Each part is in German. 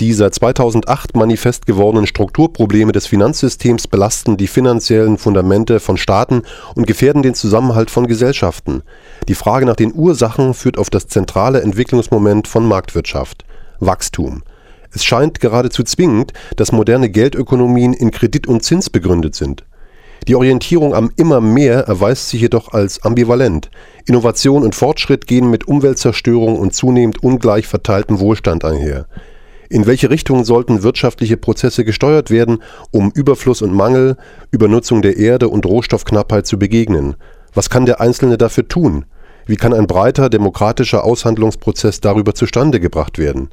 Die seit 2008 manifest gewordenen Strukturprobleme des Finanzsystems belasten die finanziellen Fundamente von Staaten und gefährden den Zusammenhalt von Gesellschaften. Die Frage nach den Ursachen führt auf das zentrale Entwicklungsmoment von Marktwirtschaft Wachstum. Es scheint geradezu zwingend, dass moderne Geldökonomien in Kredit und Zins begründet sind. Die Orientierung am immer mehr erweist sich jedoch als ambivalent. Innovation und Fortschritt gehen mit Umweltzerstörung und zunehmend ungleich verteiltem Wohlstand einher. In welche Richtung sollten wirtschaftliche Prozesse gesteuert werden, um Überfluss und Mangel, Übernutzung der Erde und Rohstoffknappheit zu begegnen? Was kann der Einzelne dafür tun? Wie kann ein breiter demokratischer Aushandlungsprozess darüber zustande gebracht werden?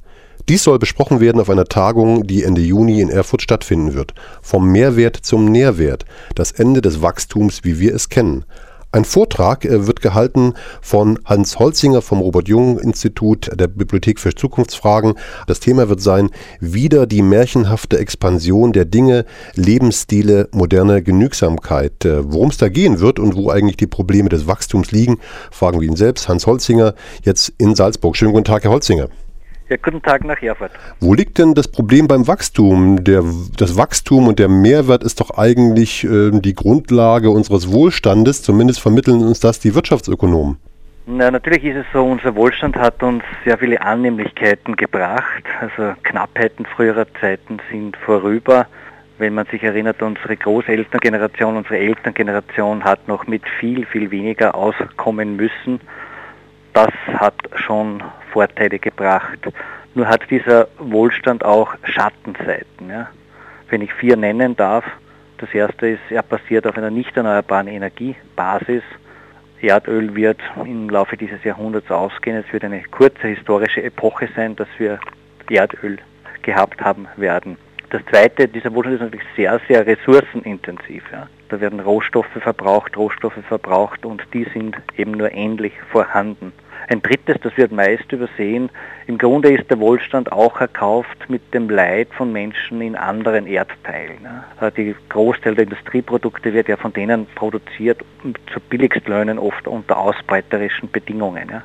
Dies soll besprochen werden auf einer Tagung, die Ende Juni in Erfurt stattfinden wird. Vom Mehrwert zum Nährwert, das Ende des Wachstums, wie wir es kennen. Ein Vortrag äh, wird gehalten von Hans Holzinger vom Robert-Jung-Institut der Bibliothek für Zukunftsfragen. Das Thema wird sein Wieder die märchenhafte Expansion der Dinge, Lebensstile, moderne Genügsamkeit. Äh, worum es da gehen wird und wo eigentlich die Probleme des Wachstums liegen, fragen wir ihn selbst. Hans Holzinger, jetzt in Salzburg. Schönen guten Tag, Herr Holzinger. Ja, guten Tag nach Erfurt. Wo liegt denn das Problem beim Wachstum? Der, das Wachstum und der Mehrwert ist doch eigentlich äh, die Grundlage unseres Wohlstandes. Zumindest vermitteln uns das die Wirtschaftsökonomen. Na, natürlich ist es so, unser Wohlstand hat uns sehr viele Annehmlichkeiten gebracht. Also Knappheiten früherer Zeiten sind vorüber. Wenn man sich erinnert, unsere Großelterngeneration, unsere Elterngeneration hat noch mit viel, viel weniger auskommen müssen das hat schon Vorteile gebracht. Nur hat dieser Wohlstand auch Schattenseiten. Ja. Wenn ich vier nennen darf, das erste ist, er basiert auf einer nicht erneuerbaren Energiebasis. Erdöl wird im Laufe dieses Jahrhunderts ausgehen. Es wird eine kurze historische Epoche sein, dass wir Erdöl gehabt haben werden. Das zweite, dieser Wohlstand ist natürlich sehr, sehr ressourcenintensiv. Ja. Da werden Rohstoffe verbraucht, Rohstoffe verbraucht und die sind eben nur ähnlich vorhanden. Ein drittes, das wird meist übersehen, im Grunde ist der Wohlstand auch erkauft mit dem Leid von Menschen in anderen Erdteilen. Die Großteil der Industrieprodukte wird ja von denen produziert zu Billigstlöhnen, oft unter ausbeuterischen Bedingungen.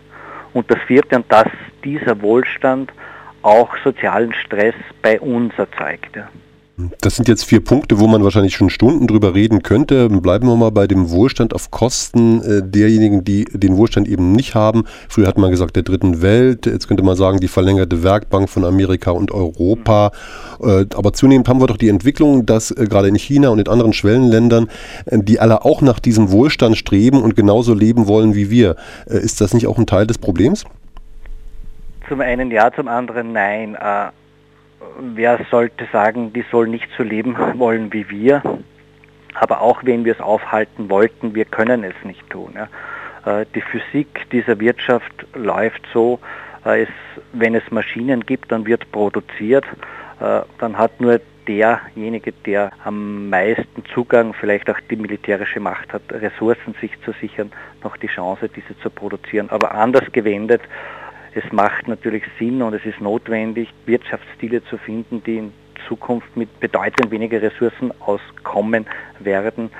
Und das vierte, und dass dieser Wohlstand auch sozialen Stress bei uns erzeugt. Das sind jetzt vier Punkte, wo man wahrscheinlich schon Stunden drüber reden könnte. Bleiben wir mal bei dem Wohlstand auf Kosten äh, derjenigen, die den Wohlstand eben nicht haben. Früher hat man gesagt, der dritten Welt. Jetzt könnte man sagen, die verlängerte Werkbank von Amerika und Europa. Äh, aber zunehmend haben wir doch die Entwicklung, dass äh, gerade in China und in anderen Schwellenländern, die alle auch nach diesem Wohlstand streben und genauso leben wollen wie wir. Ist das nicht auch ein Teil des Problems? Zum einen ja, zum anderen nein wer sollte sagen, die sollen nicht so leben wollen wie wir. Aber auch wenn wir es aufhalten wollten, wir können es nicht tun. Ja. Äh, die Physik dieser Wirtschaft läuft so, äh, es, wenn es Maschinen gibt, dann wird produziert, äh, dann hat nur derjenige, der am meisten Zugang, vielleicht auch die militärische Macht hat, Ressourcen sich zu sichern, noch die Chance, diese zu produzieren. Aber anders gewendet es macht natürlich Sinn und es ist notwendig, Wirtschaftsstile zu finden, die in Zukunft mit bedeutend weniger Ressourcen auskommen werden,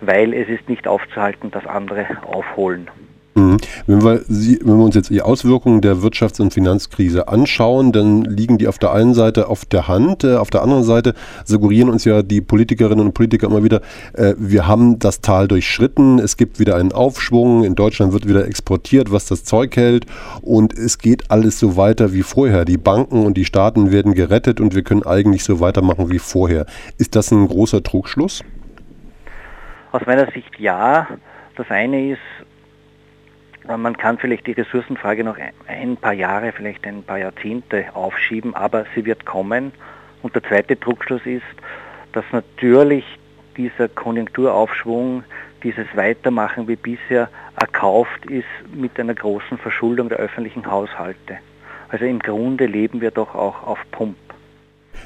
weil es ist nicht aufzuhalten, dass andere aufholen. Mhm. Wenn wir, wenn wir uns jetzt die Auswirkungen der Wirtschafts- und Finanzkrise anschauen, dann liegen die auf der einen Seite auf der Hand, äh, auf der anderen Seite suggerieren uns ja die Politikerinnen und Politiker immer wieder, äh, wir haben das Tal durchschritten, es gibt wieder einen Aufschwung, in Deutschland wird wieder exportiert, was das Zeug hält und es geht alles so weiter wie vorher. Die Banken und die Staaten werden gerettet und wir können eigentlich so weitermachen wie vorher. Ist das ein großer Trugschluss? Aus meiner Sicht ja. Das eine ist, man kann vielleicht die Ressourcenfrage noch ein paar Jahre, vielleicht ein paar Jahrzehnte aufschieben, aber sie wird kommen. Und der zweite Druckschluss ist, dass natürlich dieser Konjunkturaufschwung, dieses Weitermachen wie bisher erkauft ist mit einer großen Verschuldung der öffentlichen Haushalte. Also im Grunde leben wir doch auch auf Pump.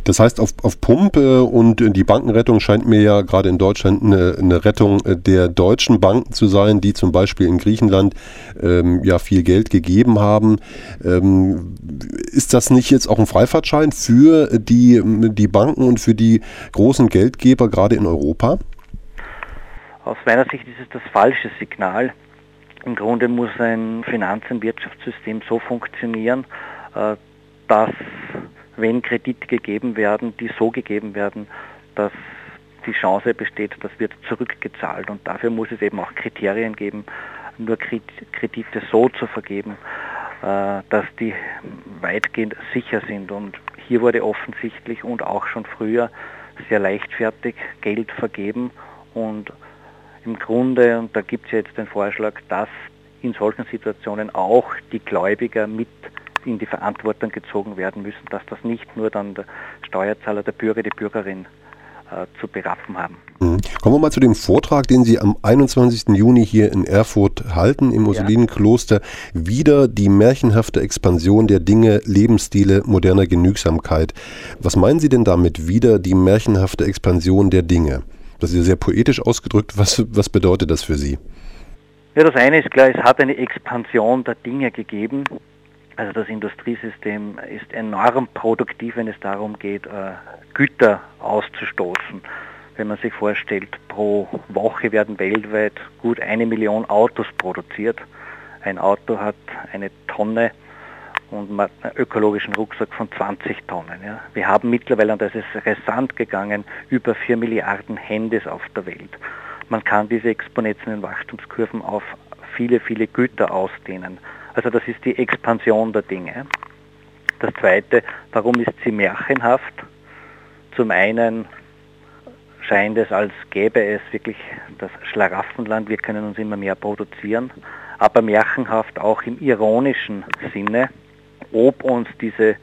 Das heißt, auf, auf Pump und die Bankenrettung scheint mir ja gerade in Deutschland eine, eine, Rettung der deutschen Banken zu sein, die zum Beispiel in Griechenland ähm, ja viel Geld gegeben haben. Ähm, ist das nicht jetzt auch ein Freifahrtschein für die, die Banken und für die großen Geldgeber gerade in Europa? Aus meiner Sicht ist es das falsche Signal. Im Grunde muss ein Finanz- und Wirtschaftssystem so funktionieren, äh, dass wenn Kredite gegeben werden, die so gegeben werden, dass die Chance besteht, das wird zurückgezahlt. Und dafür muss es eben auch Kriterien geben, nur Kredite so zu vergeben, äh, dass die weitgehend sicher sind. Und hier wurde offensichtlich und auch schon früher sehr leichtfertig Geld vergeben und im Grunde, und da gibt es jetzt den Vorschlag, dass in solchen Situationen auch die Gläubiger mit in die Verantwortung gezogen werden müssen, dass das nicht nur dann der Steuerzahler, der Bürger, die Bürgerin äh, zu berappen haben. Mhm. Kommen wir mal zu dem Vortrag, den Sie am 21. Juni hier in Erfurt halten, im Ursulinenkloster. Ja. Wieder die märchenhafte Expansion der Dinge, Lebensstile moderner Genügsamkeit. Was meinen Sie denn damit, wieder die märchenhafte Expansion der Dinge? Das ist ja sehr poetisch ausgedrückt. Was, was bedeutet das für Sie? Ja, das eine ist klar, es hat eine Expansion der Dinge gegeben. Also das Industriesystem ist enorm produktiv, wenn es darum geht, äh, Güter auszustoßen. Wenn man sich vorstellt, pro Woche werden weltweit gut eine Million Autos produziert. Ein Auto hat eine Tonne und einen ökologischen Rucksack von 20 Tonnen. Ja. Wir haben mittlerweile, und das ist rasant gegangen, über 4 Milliarden Handys auf der Welt. Man kann diese exponentiellen Wachstumskurven auf viele, viele Güter ausdehnen. Also das ist die Expansion der Dinge. Das Zweite, warum ist sie märchenhaft? Zum einen scheint es, als gäbe es wirklich das Schlaraffenland, wir können uns immer mehr produzieren, aber märchenhaft auch im ironischen Sinne, ob uns diese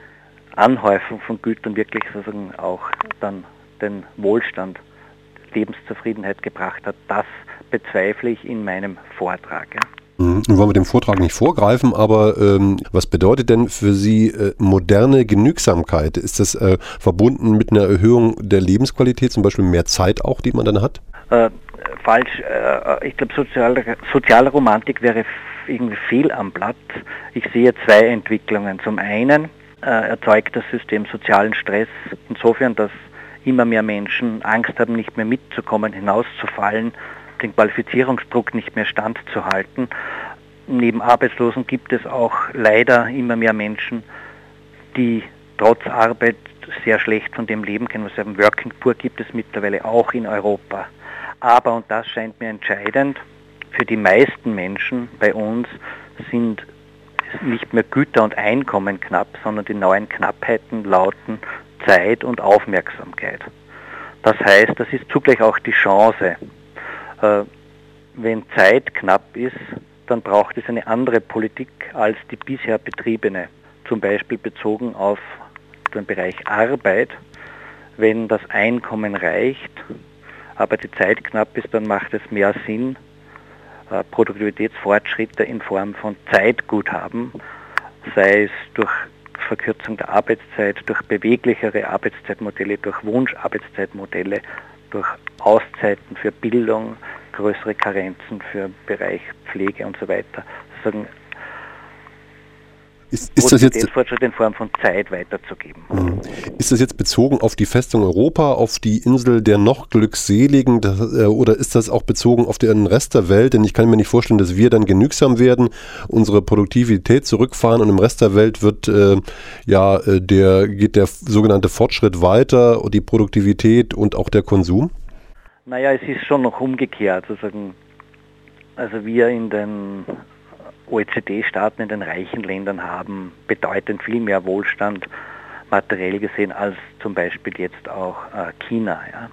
Anhäufung von Gütern wirklich sozusagen auch dann den Wohlstand, Lebenszufriedenheit gebracht hat, das bezweifle ich in meinem Vortrag. Ja. Mhm. Nun wollen wir dem Vortrag nicht vorgreifen, aber ähm, was bedeutet denn für Sie äh, moderne Genügsamkeit? Ist das äh, verbunden mit einer Erhöhung der Lebensqualität, zum Beispiel mehr Zeit auch, die man dann hat? Äh, falsch. Äh, ich glaube, Sozial Sozialromantik wäre irgendwie fehl am Blatt. Ich sehe zwei Entwicklungen. Zum einen äh, erzeugt das System sozialen Stress insofern, dass immer mehr Menschen Angst haben, nicht mehr mitzukommen, hinauszufallen den Qualifizierungsdruck nicht mehr standzuhalten. Neben Arbeitslosen gibt es auch leider immer mehr Menschen, die trotz Arbeit sehr schlecht von dem leben können. Was sagen, Working Poor gibt es mittlerweile auch in Europa. Aber, und das scheint mir entscheidend, für die meisten Menschen bei uns sind nicht mehr Güter und Einkommen knapp, sondern die neuen Knappheiten lauten Zeit und Aufmerksamkeit. Das heißt, das ist zugleich auch die Chance, wenn Zeit knapp ist, dann braucht es eine andere Politik als die bisher betriebene, zum Beispiel bezogen auf den Bereich Arbeit. Wenn das Einkommen reicht, aber die Zeit knapp ist, dann macht es mehr Sinn, äh, Produktivitätsfortschritte in Form von Zeitguthaben, sei es durch Verkürzung der Arbeitszeit, durch beweglichere Arbeitszeitmodelle, durch Wunscharbeitszeitmodelle, durch Auszeiten für Bildung, größere Karenzen für Bereich Pflege und so weiter. Sagen, ist, ist das jetzt Fortschritt in Form von Zeit weiterzugeben. Hm. Ist das jetzt bezogen auf die Festung Europa, auf die Insel der noch Glückseligen äh, oder ist das auch bezogen auf den Rest der Welt? Denn ich kann mir nicht vorstellen, dass wir dann genügsam werden, unsere Produktivität zurückfahren und im Rest der Welt wird äh, ja äh, der geht der sogenannte Fortschritt weiter und die Produktivität und auch der Konsum? Naja, es ist schon noch umgekehrt. Sozusagen. Also wir in den OECD-Staaten, in den reichen Ländern haben bedeutend viel mehr Wohlstand materiell gesehen als zum Beispiel jetzt auch äh, China. Ja.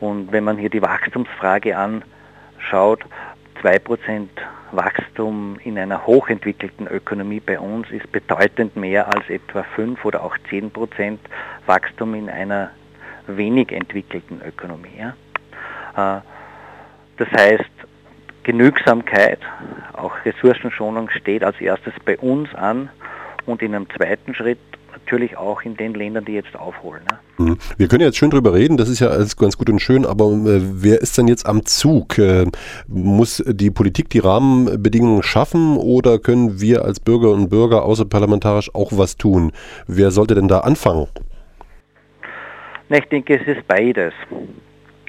Und wenn man hier die Wachstumsfrage anschaut, 2% Wachstum in einer hochentwickelten Ökonomie bei uns ist bedeutend mehr als etwa 5 oder auch 10% Wachstum in einer wenig entwickelten Ökonomie. Ja. Äh, das heißt, Genügsamkeit, auch Ressourcenschonung steht als erstes bei uns an und in einem zweiten Schritt natürlich auch in den Ländern, die jetzt aufholen. Ne? Mhm. Wir können jetzt schön drüber reden, das ist ja alles ganz gut und schön, aber äh, wer ist denn jetzt am Zug? Äh, muss die Politik die Rahmenbedingungen schaffen oder können wir als Bürger und Bürger außerparlamentarisch auch was tun? Wer sollte denn da anfangen? Ich denke, es ist beides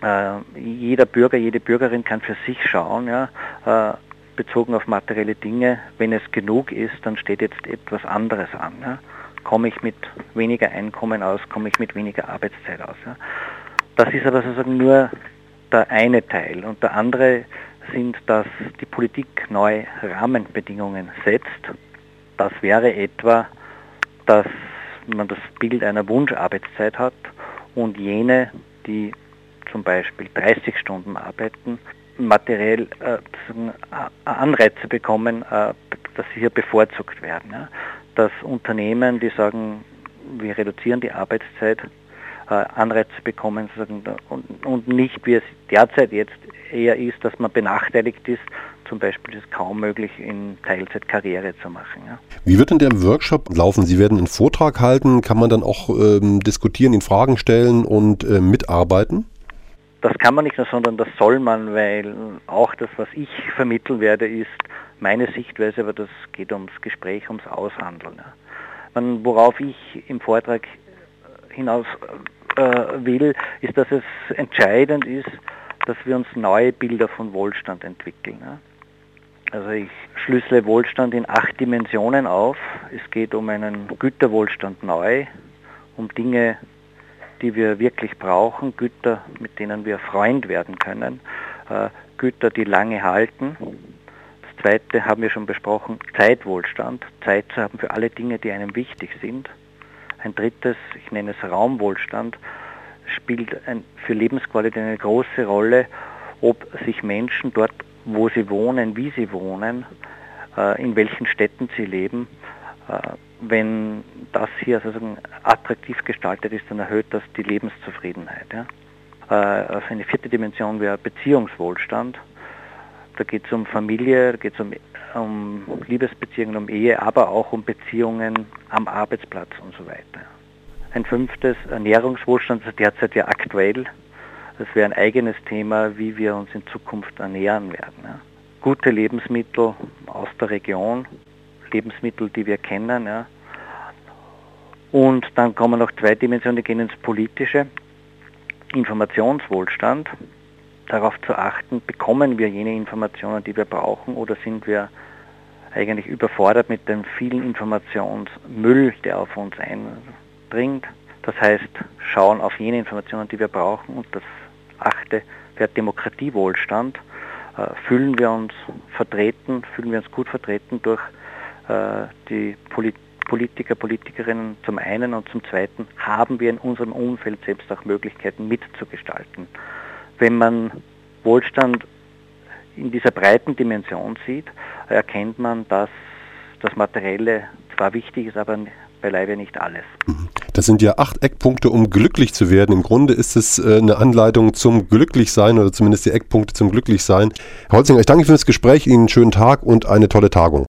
äh, jeder Bürger, jede Bürgerin kann für sich schauen, ja, äh, bezogen auf materielle Dinge. Wenn es genug ist, dann steht jetzt etwas anderes an. Ja. komme ich mit weniger Einkommen aus, komme ich mit weniger Arbeitszeit aus. Ja. Das ist aber sozusagen nur der eine Teil. Und der andere sind, dass die Politik neue Rahmenbedingungen setzt. Das wäre etwa, dass man das Bild einer Wunscharbeitszeit hat und jene, die zum Beispiel 30 Stunden arbeiten, materiell äh, Anreize bekommen, äh, dass sie hier bevorzugt werden. Ja. Dass Unternehmen, die sagen, wir reduzieren die Arbeitszeit, äh, Anreize bekommen und, nicht, wie es derzeit jetzt eher ist, dass man benachteiligt ist, zum Beispiel ist es kaum möglich, in Teilzeit Karriere zu machen. Ja. Wie wird denn der Workshop laufen? Sie werden einen Vortrag halten, kann man dann auch ähm, diskutieren, ihn Fragen stellen und äh, mitarbeiten? Das kann man nicht nur, sondern das soll man, weil auch das, was ich vermitteln werde, ist meine Sichtweise, aber das geht ums Gespräch, ums Aushandeln. Man, worauf ich im Vortrag hinaus äh, will, ist, dass es entscheidend ist, dass wir uns neue Bilder von Wohlstand entwickeln. Also ich schlüssele Wohlstand in acht Dimensionen auf. Es geht um einen Güterwohlstand neu, um Dinge die wir wirklich brauchen, Güter, mit denen wir Freund werden können, äh, Güter, die lange halten. Das zweite haben wir schon besprochen, Zeitwohlstand, Zeit zu haben für alle Dinge, die einem wichtig sind. Ein drittes, ich nenne es Raumwohlstand, spielt ein, für Lebensqualität eine große Rolle, ob sich Menschen dort, wo sie wohnen, wie sie wohnen, äh, in welchen Städten sie leben, äh, wenn das hier sozusagen attraktiv gestaltet ist, dann erhöht das die Lebenszufriedenheit. Ja. Äh, also eine vierte Dimension wäre Beziehungswohlstand. Da geht es um Familie, da geht es um, um Liebesbeziehungen, um Ehe, aber auch um Beziehungen am Arbeitsplatz und so weiter. Ein fünftes, Ernährungswohlstand, das ist derzeit ja aktuell. Das wäre ein eigenes Thema, wie wir uns in Zukunft ernähren werden. Ja. Gute Lebensmittel aus der Region, Lebensmittel, die wir kennen. Ja. Und dann kommen noch zwei Dimensionen, die gehen ins Politische. Informationswohlstand, darauf zu achten, bekommen wir jene Informationen, die wir brauchen oder sind wir eigentlich überfordert mit dem vielen Informationsmüll, der auf uns eindringt. Das heißt, schauen auf jene Informationen, die wir brauchen. Und das achte wäre Demokratiewohlstand. Äh, fühlen wir uns vertreten, fühlen wir uns gut vertreten durch äh, die Politiker, Politikerinnen zum einen und zum zweiten haben wir in unserem Umfeld selbst auch Möglichkeiten mitzugestalten. Wenn man Wohlstand in dieser breiten Dimension sieht, erkennt man, dass das Materielle zwar wichtig ist, aber beileibe nicht alles. Das sind ja acht Eckpunkte, um glücklich zu werden. Im Grunde ist es äh, eine Anleitung zum Glücklichsein oder zumindest die Eckpunkte zum Glücklichsein. Herr Holzinger, ich danke für das Gespräch, Ihnen einen schönen Tag und eine tolle Tagung.